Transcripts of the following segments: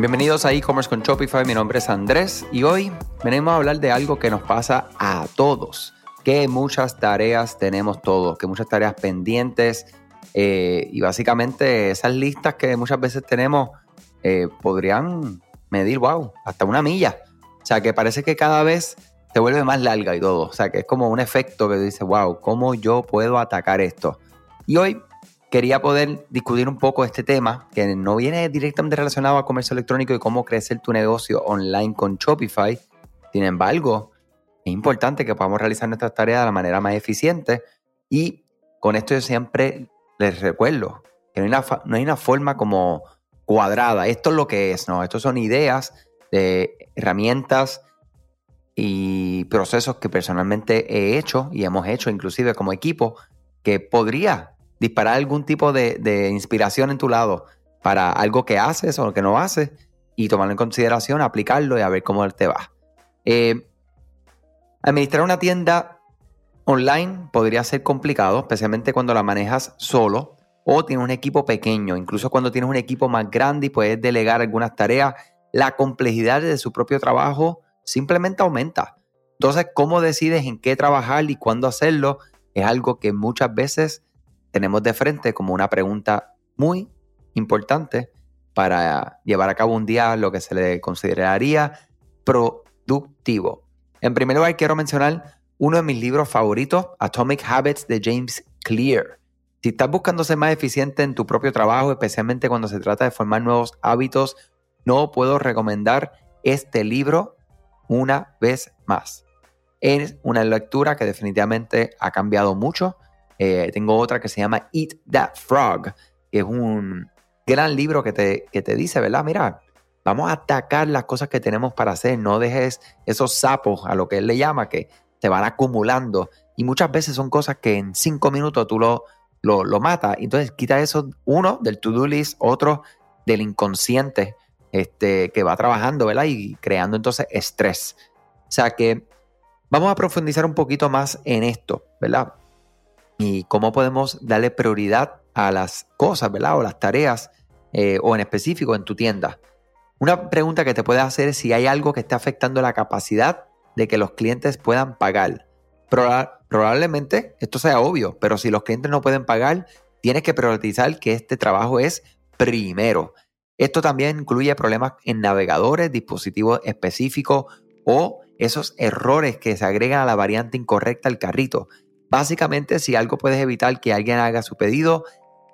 Bienvenidos a e-commerce con Shopify, mi nombre es Andrés y hoy venimos a hablar de algo que nos pasa a todos, que muchas tareas tenemos todos, que muchas tareas pendientes eh, y básicamente esas listas que muchas veces tenemos eh, podrían medir, wow, hasta una milla. O sea, que parece que cada vez se vuelve más larga y todo. O sea, que es como un efecto que dice, wow, ¿cómo yo puedo atacar esto? Y hoy quería poder discutir un poco este tema que no viene directamente relacionado a comercio electrónico y cómo crecer tu negocio online con Shopify. Sin embargo, es importante que podamos realizar nuestras tareas de la manera más eficiente y con esto yo siempre les recuerdo que no hay una, no hay una forma como cuadrada. Esto es lo que es, ¿no? Estos son ideas de herramientas y procesos que personalmente he hecho y hemos hecho inclusive como equipo que podría disparar algún tipo de, inspiración en tu lado para algo que haces o que no haces y tomarlo en consideración, aplicarlo y a ver cómo te va. Eh, administrar una tienda online podría ser complicado, especialmente cuando la manejas solo o tienes un equipo pequeño. Incluso cuando tienes un equipo más grande y puedes delegar algunas tareas, la complejidad de su propio trabajo simplemente aumenta. Entonces, cómo decides en qué trabajar y cuándo hacerlo es algo que muchas veces tenemos de frente como una pregunta muy importante para llevar a cabo un día lo que se le consideraría productivo. En primer lugar, quiero mencionar uno de mis libros favoritos, Atomic Habits de James Clear. Si estás buscando ser más eficiente en tu propio trabajo, especialmente cuando se trata de formar nuevos hábitos, no puedo recomendar este libro una vez más. Es una lectura que definitivamente ha cambiado mucho eh, tengo otra que se llama Eat That Frog, que es un gran libro que te, que te dice, ¿verdad? Mira, vamos a atacar las cosas que tenemos para hacer, no dejes esos sapos, a lo que él le llama, que te van acumulando. Y muchas veces son cosas que en cinco minutos tú lo, lo, lo matas. Entonces quita eso, uno, del to-do list, otro, del inconsciente este, que va trabajando, ¿verdad? Y creando entonces estrés. O sea que vamos a profundizar un poquito más en esto, ¿verdad? Y cómo podemos darle prioridad a las cosas, ¿verdad? O las tareas, eh, o en específico en tu tienda. Una pregunta que te puedes hacer es si hay algo que esté afectando la capacidad de que los clientes puedan pagar. probablemente esto sea obvio, pero si los clientes no pueden pagar, tienes que priorizar que este trabajo es primero. Esto también incluye problemas en navegadores, dispositivos específicos o esos errores que se agregan a la variante incorrecta al carrito. Básicamente, si algo puedes evitar que alguien haga su pedido,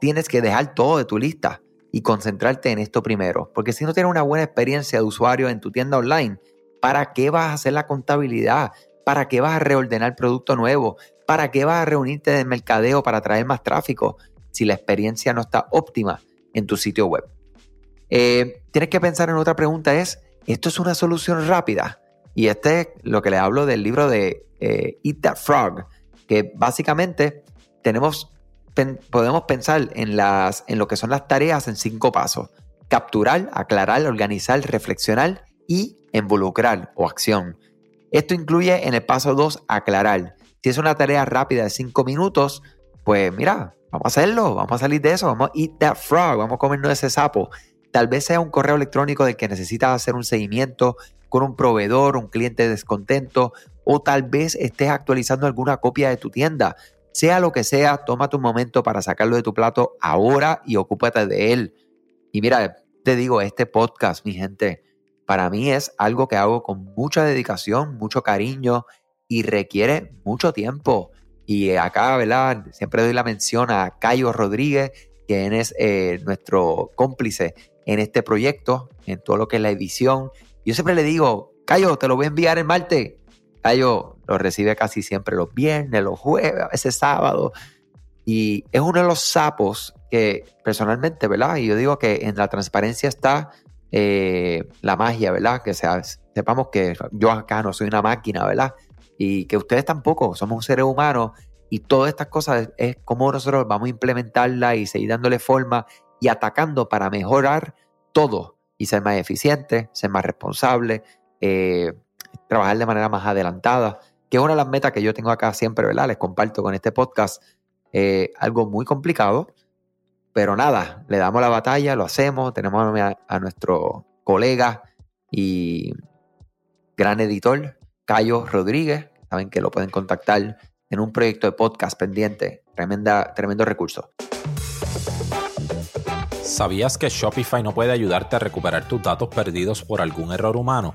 tienes que dejar todo de tu lista y concentrarte en esto primero. Porque si no tienes una buena experiencia de usuario en tu tienda online, ¿para qué vas a hacer la contabilidad? ¿Para qué vas a reordenar producto nuevo? ¿Para qué vas a reunirte de mercadeo para traer más tráfico si la experiencia no está óptima en tu sitio web? Eh, tienes que pensar en otra pregunta es, ¿esto es una solución rápida? Y este es lo que le hablo del libro de eh, Eat That Frog, que básicamente tenemos, podemos pensar en, las, en lo que son las tareas en cinco pasos. Capturar, aclarar, organizar, reflexionar y involucrar o acción. Esto incluye en el paso 2 aclarar. Si es una tarea rápida de cinco minutos, pues mira, vamos a hacerlo, vamos a salir de eso, vamos a eat that frog, vamos a comernos ese sapo. Tal vez sea un correo electrónico del que necesitas hacer un seguimiento con un proveedor, un cliente descontento o tal vez estés actualizando alguna copia de tu tienda. Sea lo que sea, toma tu momento para sacarlo de tu plato ahora y ocúpate de él. Y mira, te digo, este podcast, mi gente, para mí es algo que hago con mucha dedicación, mucho cariño y requiere mucho tiempo. Y acá, ¿verdad? Siempre doy la mención a Cayo Rodríguez, quien es eh, nuestro cómplice en este proyecto, en todo lo que es la edición. Yo siempre le digo, Cayo, te lo voy a enviar en Marte yo lo recibe casi siempre los viernes, los jueves, a veces sábados. Y es uno de los sapos que personalmente, ¿verdad? Y yo digo que en la transparencia está eh, la magia, ¿verdad? Que sea, sepamos que yo acá no soy una máquina, ¿verdad? Y que ustedes tampoco, somos seres humanos y todas estas cosas es como nosotros vamos a implementarla y seguir dándole forma y atacando para mejorar todo y ser más eficiente, ser más responsable, eh, trabajar de manera más adelantada, que es una de las metas que yo tengo acá siempre, ¿verdad? Les comparto con este podcast. Eh, algo muy complicado, pero nada, le damos la batalla, lo hacemos, tenemos a, nuestro colega y gran editor, Cayo Rodríguez. Saben que lo pueden contactar en un proyecto de podcast pendiente. Tremenda, tremendo recurso. ¿Sabías que Shopify no puede ayudarte a recuperar tus datos perdidos por algún error humano?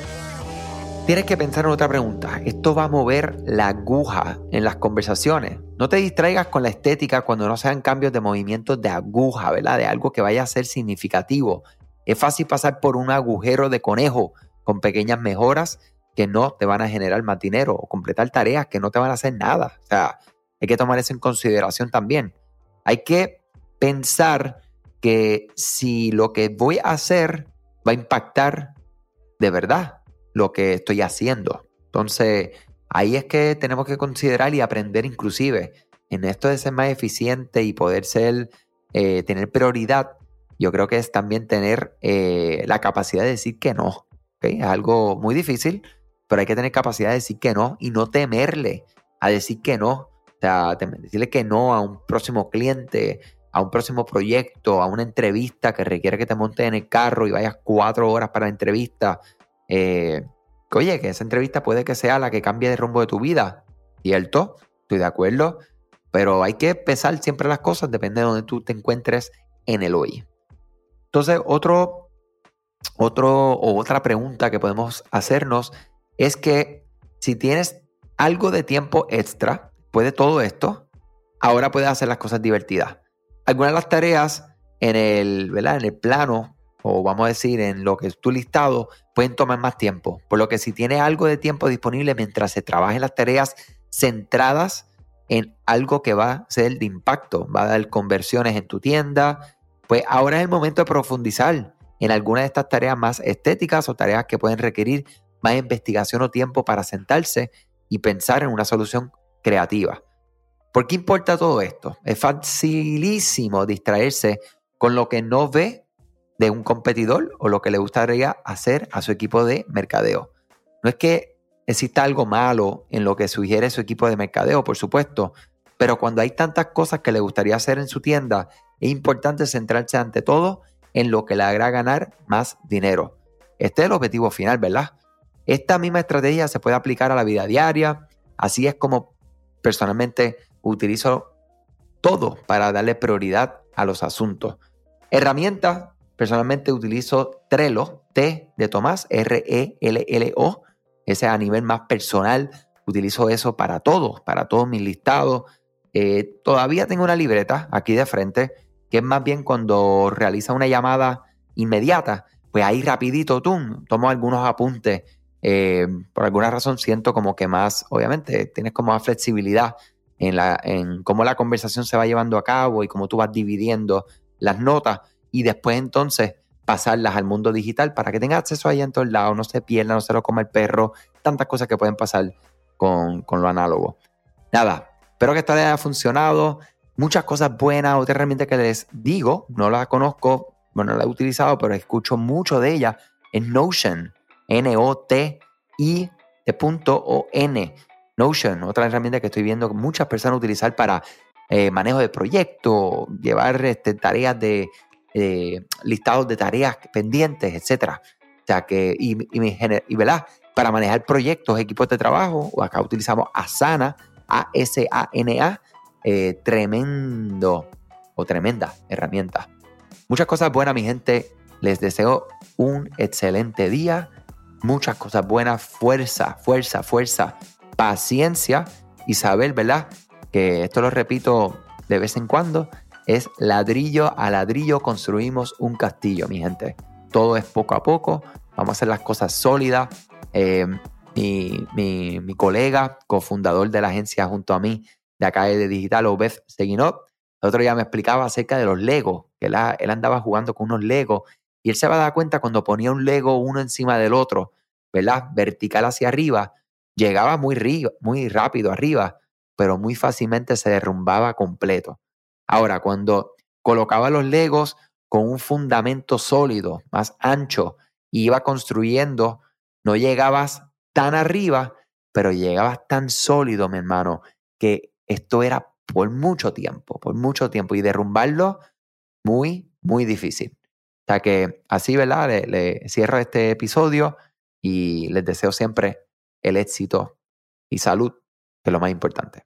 Tienes que pensar en otra pregunta. Esto va a mover la aguja en las conversaciones. No te distraigas con la estética cuando no sean cambios de movimientos de aguja, ¿verdad? De algo que vaya a ser significativo. Es fácil pasar por un agujero de conejo con pequeñas mejoras que no te van a generar más dinero o completar tareas que no te van a hacer nada. O sea, hay que tomar eso en consideración también. Hay que pensar que si lo que voy a hacer va a impactar de verdad lo que estoy haciendo. Entonces, ahí es que tenemos que considerar y aprender inclusive en esto de ser más eficiente y poder ser, eh, tener prioridad. Yo creo que es también tener eh, la capacidad de decir que no. Es algo muy difícil, pero hay que tener capacidad de decir que no y no temerle a decir que no. O sea, decirle que no a un próximo cliente, a un próximo proyecto, a una entrevista que requiere que te montes en el carro y vayas cuatro horas para la entrevista eh, oye, que esa entrevista puede que sea la que cambie de rumbo de tu vida. Cierto, estoy de acuerdo, pero hay que pesar siempre las cosas, depende de donde tú te encuentres en el hoy. Entonces, otro, otro o otra pregunta que podemos hacernos es que si tienes algo de tiempo extra, puede todo esto, ahora puedes hacer las cosas divertidas. Algunas de las tareas en el, ¿verdad? En el plano o vamos a decir en lo que es tu listado, pueden tomar más tiempo. Por lo que si tienes algo de tiempo disponible mientras se trabajen las tareas centradas en algo que va a ser de impacto, va a dar conversiones en tu tienda, pues ahora es el momento de profundizar en alguna de estas tareas más estéticas o tareas que pueden requerir más investigación o tiempo para sentarse y pensar en una solución creativa. ¿Por qué importa todo esto? Es facilísimo distraerse con lo que no ve de un competidor o lo que le gustaría hacer a su equipo de mercadeo. No es que exista algo malo en lo que sugiere su equipo de mercadeo, por supuesto, pero cuando hay tantas cosas que le gustaría hacer en su tienda, es importante centrarse ante todo en lo que le hará ganar más dinero. Este es el objetivo final, ¿verdad? Esta misma estrategia se puede aplicar a la vida diaria, así es como personalmente utilizo todo para darle prioridad a los asuntos. Herramientas Personalmente utilizo Trello, T de Tomás, R-E-L-L-O. Ese a nivel más personal. Utilizo eso para todo, para todos mis listados. Eh, todavía tengo una libreta aquí de frente, que es más bien cuando realiza una llamada inmediata, pues ahí rapidito, tú, tomo algunos apuntes. Eh, por alguna razón siento como que más, obviamente, tienes como más flexibilidad en, la, en cómo la conversación se va llevando a cabo y cómo tú vas dividiendo las notas y después entonces pasarlas al mundo digital para que tenga acceso ahí en todos lados, no se pierda, no se lo coma el perro, tantas cosas que pueden pasar con, lo análogo. Nada, espero que esta haya funcionado. Muchas cosas buenas, otra herramienta que les digo, no la conozco, bueno, no la he utilizado, pero escucho mucho de ella, es Notion, N-O-T-I de punto O-N. Notion, otra herramienta que estoy viendo muchas personas utilizar para eh, manejo de proyectos, llevar este, tareas de, eh, listados de tareas pendientes, etcétera. O sea que, y, y, ¿verdad? Para manejar proyectos, equipos de trabajo, acá utilizamos Asana, A-S-A-N-A, eh, tremendo o tremenda herramienta. Muchas cosas buenas, mi gente. Les deseo un excelente día. Muchas cosas buenas, fuerza, fuerza, fuerza, paciencia y saber, ¿verdad? Que esto lo repito de vez en cuando, es ladrillo a ladrillo construimos un castillo, mi gente. Todo es poco a poco, vamos a hacer las cosas sólidas. Eh, mi, mi, colega, cofundador de la agencia junto a mí, de acá de Digital, Obed Seguinot, el otro día me explicaba acerca de los Legos, que él, él, andaba jugando con unos Legos y él se va a dar cuenta cuando ponía un Lego uno encima del otro, ¿verdad? Vertical hacia arriba, llegaba muy, muy rápido arriba, pero muy fácilmente se derrumbaba completo. Ahora, cuando colocaba los legos con un fundamento sólido, más ancho, y iba construyendo, no llegabas tan arriba, pero llegabas tan sólido, mi hermano, que esto era por mucho tiempo, por mucho tiempo, y derrumbarlo muy, muy difícil. O que así, ¿verdad? Le, cierro este episodio y les deseo siempre el éxito y salud, que es lo más importante.